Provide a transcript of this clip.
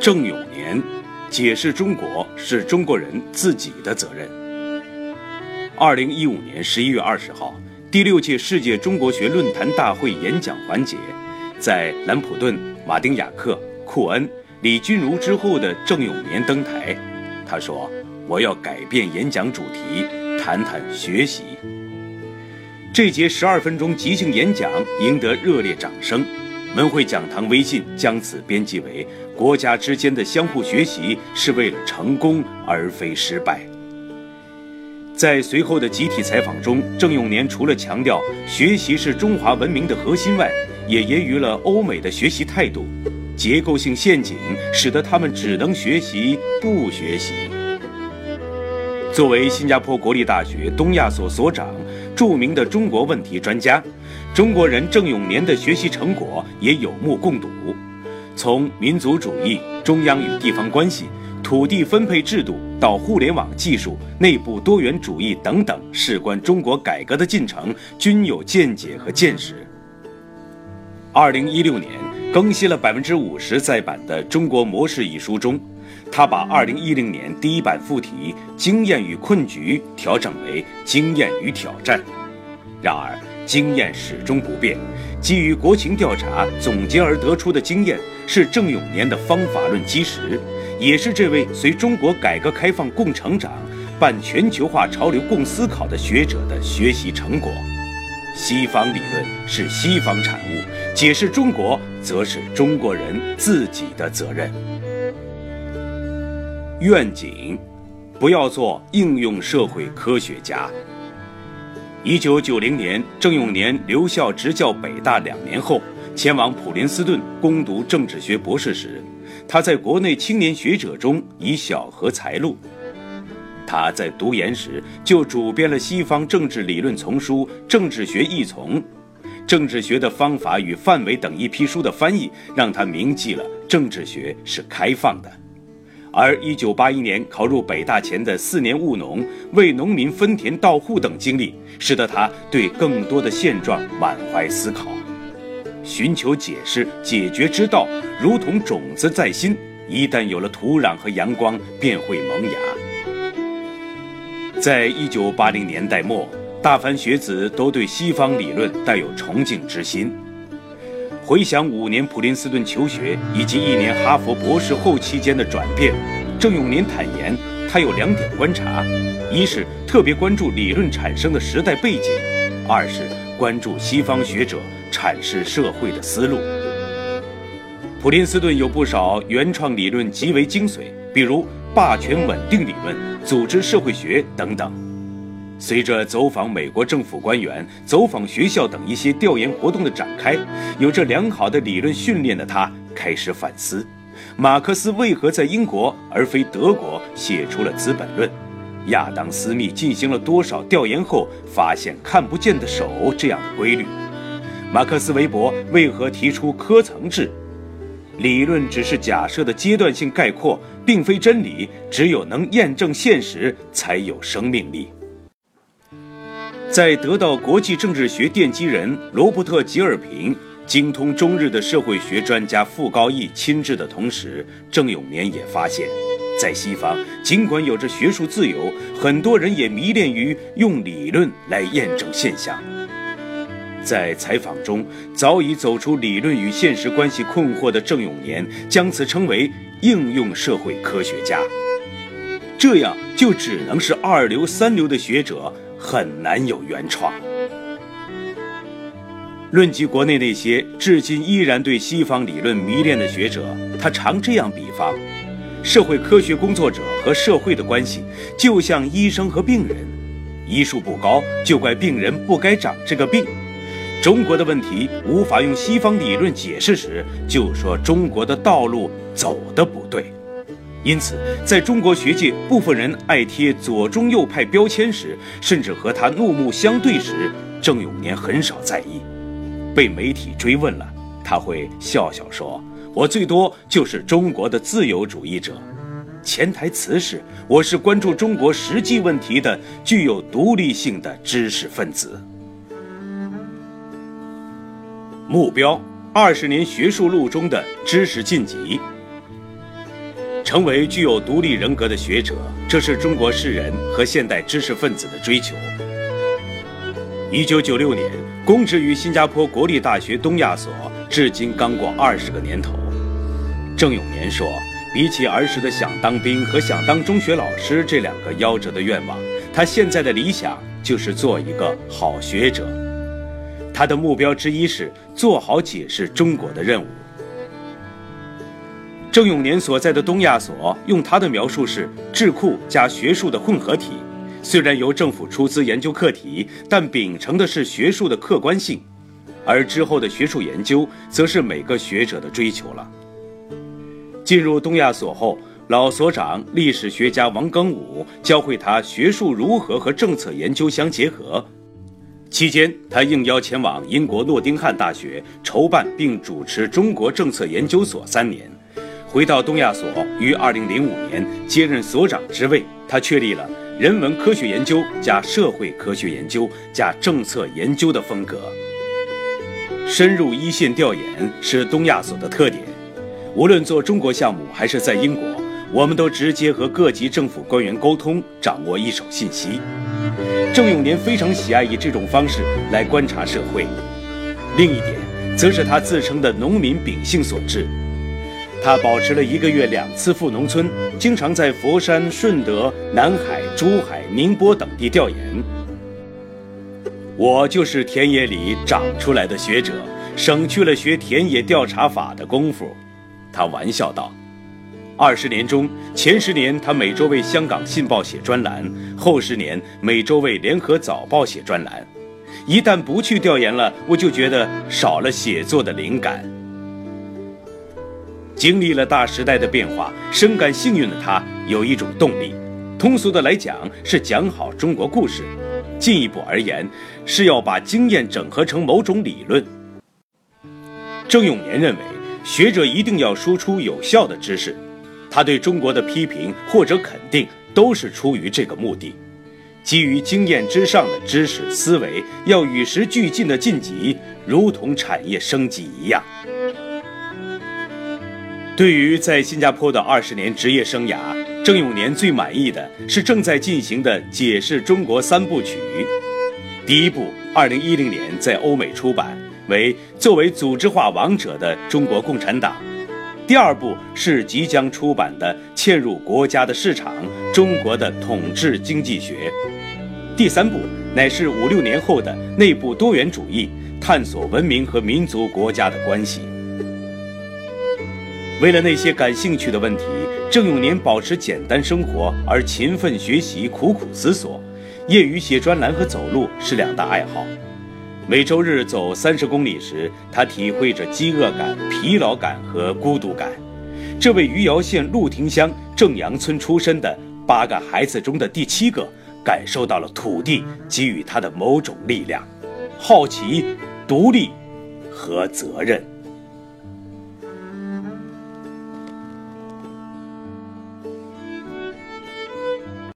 郑永年解释中国是中国人自己的责任。二零一五年十一月二十号，第六届世界中国学论坛大会演讲环节，在兰普顿、马丁雅克、库恩、李君如之后的郑永年登台，他说：“我要改变演讲主题，谈谈学习。”这节十二分钟即兴演讲赢得热烈掌声。文汇讲堂微信将此编辑为“国家之间的相互学习是为了成功而非失败”。在随后的集体采访中，郑永年除了强调学习是中华文明的核心外，也揶揄了欧美的学习态度，结构性陷阱使得他们只能学习不学习。作为新加坡国立大学东亚所所长，著名的中国问题专家。中国人郑永年的学习成果也有目共睹，从民族主义、中央与地方关系、土地分配制度到互联网技术、内部多元主义等等，事关中国改革的进程，均有见解和见识。二零一六年更新了百分之五十再版的《中国模式》一书中，他把二零一零年第一版副题“经验与困局”调整为“经验与挑战”。然而。经验始终不变，基于国情调查总结而得出的经验是郑永年的方法论基石，也是这位随中国改革开放共成长、办全球化潮流共思考的学者的学习成果。西方理论是西方产物，解释中国则是中国人自己的责任。愿景：不要做应用社会科学家。一九九零年，郑永年留校执教北大两年后，前往普林斯顿攻读政治学博士时，他在国内青年学者中以小荷才露。他在读研时就主编了西方政治理论丛书《政治学译丛》，《政治学的方法与范围》等一批书的翻译，让他铭记了政治学是开放的。而1981年考入北大前的四年务农、为农民分田到户等经历，使得他对更多的现状满怀思考，寻求解释、解决之道，如同种子在心，一旦有了土壤和阳光，便会萌芽。在一九八零年代末，大凡学子都对西方理论带有崇敬之心。回想五年普林斯顿求学以及一年哈佛博士后期间的转变，郑永年坦言，他有两点观察：一是特别关注理论产生的时代背景；二是关注西方学者阐释社会的思路。普林斯顿有不少原创理论极为精髓，比如霸权稳定理论、组织社会学等等。随着走访美国政府官员、走访学校等一些调研活动的展开，有着良好的理论训练的他开始反思：马克思为何在英国而非德国写出了《资本论》？亚当·斯密进行了多少调研后发现“看不见的手”这样的规律？马克思韦伯为何提出科层制？理论只是假设的阶段性概括，并非真理。只有能验证现实，才有生命力。在得到国际政治学奠基人罗伯特·吉尔平、精通中日的社会学专家傅高义亲至的同时，郑永年也发现，在西方，尽管有着学术自由，很多人也迷恋于用理论来验证现象。在采访中，早已走出理论与现实关系困惑的郑永年，将此称为应用社会科学家。这样就只能是二流三流的学者。很难有原创。论及国内那些至今依然对西方理论迷恋的学者，他常这样比方：社会科学工作者和社会的关系，就像医生和病人，医术不高就怪病人不该长这个病；中国的问题无法用西方理论解释时，就说中国的道路走得不对。因此，在中国学界，部分人爱贴左中右派标签时，甚至和他怒目相对时，郑永年很少在意。被媒体追问了，他会笑笑说：“我最多就是中国的自由主义者。”潜台词是：“我是关注中国实际问题的、具有独立性的知识分子。”目标：二十年学术路中的知识晋级。成为具有独立人格的学者，这是中国士人和现代知识分子的追求。一九九六年，公职于新加坡国立大学东亚所，至今刚过二十个年头。郑永年说：“比起儿时的想当兵和想当中学老师这两个夭折的愿望，他现在的理想就是做一个好学者。他的目标之一是做好解释中国的任务。”郑永年所在的东亚所，用他的描述是智库加学术的混合体。虽然由政府出资研究课题，但秉承的是学术的客观性，而之后的学术研究，则是每个学者的追求了。进入东亚所后，老所长历史学家王庚武教会他学术如何和政策研究相结合。期间，他应邀前往英国诺丁汉大学筹办并主持中国政策研究所三年。回到东亚所，于2005年接任所长之位，他确立了。人文科学研究加社会科学研究加政策研究的风格，深入一线调研是东亚所的特点。无论做中国项目还是在英国，我们都直接和各级政府官员沟通，掌握一手信息。郑永年非常喜爱以这种方式来观察社会。另一点，则是他自称的农民秉性所致。他保持了一个月两次赴农村，经常在佛山、顺德、南海、珠海、宁波等地调研。我就是田野里长出来的学者，省去了学田野调查法的功夫。他玩笑道：“二十年中，前十年他每周为《香港信报》写专栏，后十年每周为《联合早报》写专栏。一旦不去调研了，我就觉得少了写作的灵感。”经历了大时代的变化，深感幸运的他有一种动力，通俗的来讲是讲好中国故事；进一步而言，是要把经验整合成某种理论。郑永年认为，学者一定要输出有效的知识，他对中国的批评或者肯定都是出于这个目的。基于经验之上的知识思维，要与时俱进的晋级，如同产业升级一样。对于在新加坡的二十年职业生涯，郑永年最满意的是正在进行的《解释中国三部曲》。第一部，二零一零年在欧美出版，为作为组织化王者的中国共产党；第二部是即将出版的《嵌入国家的市场：中国的统治经济学》；第三部乃是五六年后的内部多元主义，探索文明和民族国家的关系。为了那些感兴趣的问题，郑永年保持简单生活，而勤奋学习，苦苦思索。业余写专栏和走路是两大爱好。每周日走三十公里时，他体会着饥饿感、疲劳感和孤独感。这位余姚县鹿亭乡正阳村出身的八个孩子中的第七个，感受到了土地给予他的某种力量：好奇、独立和责任。